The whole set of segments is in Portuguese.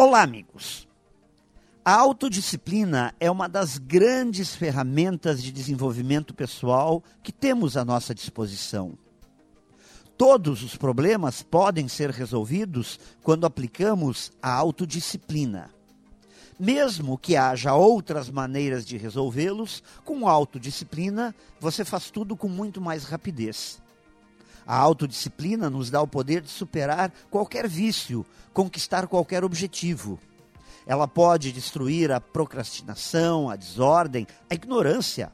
Olá, amigos. A autodisciplina é uma das grandes ferramentas de desenvolvimento pessoal que temos à nossa disposição. Todos os problemas podem ser resolvidos quando aplicamos a autodisciplina. Mesmo que haja outras maneiras de resolvê-los, com autodisciplina você faz tudo com muito mais rapidez. A autodisciplina nos dá o poder de superar qualquer vício, conquistar qualquer objetivo. Ela pode destruir a procrastinação, a desordem, a ignorância.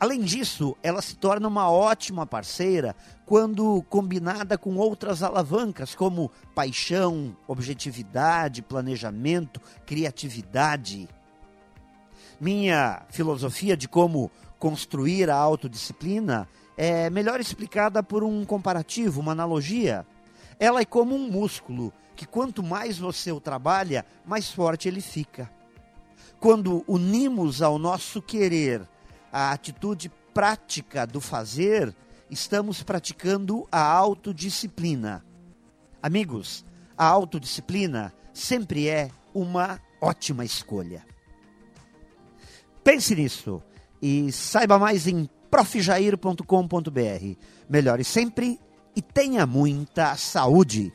Além disso, ela se torna uma ótima parceira quando combinada com outras alavancas como paixão, objetividade, planejamento, criatividade. Minha filosofia de como construir a autodisciplina é melhor explicada por um comparativo, uma analogia. Ela é como um músculo que quanto mais você o trabalha, mais forte ele fica. Quando unimos ao nosso querer a atitude prática do fazer, estamos praticando a autodisciplina. Amigos, a autodisciplina sempre é uma ótima escolha. Pense nisso e saiba mais em profjair.com.br. Melhore sempre e tenha muita saúde.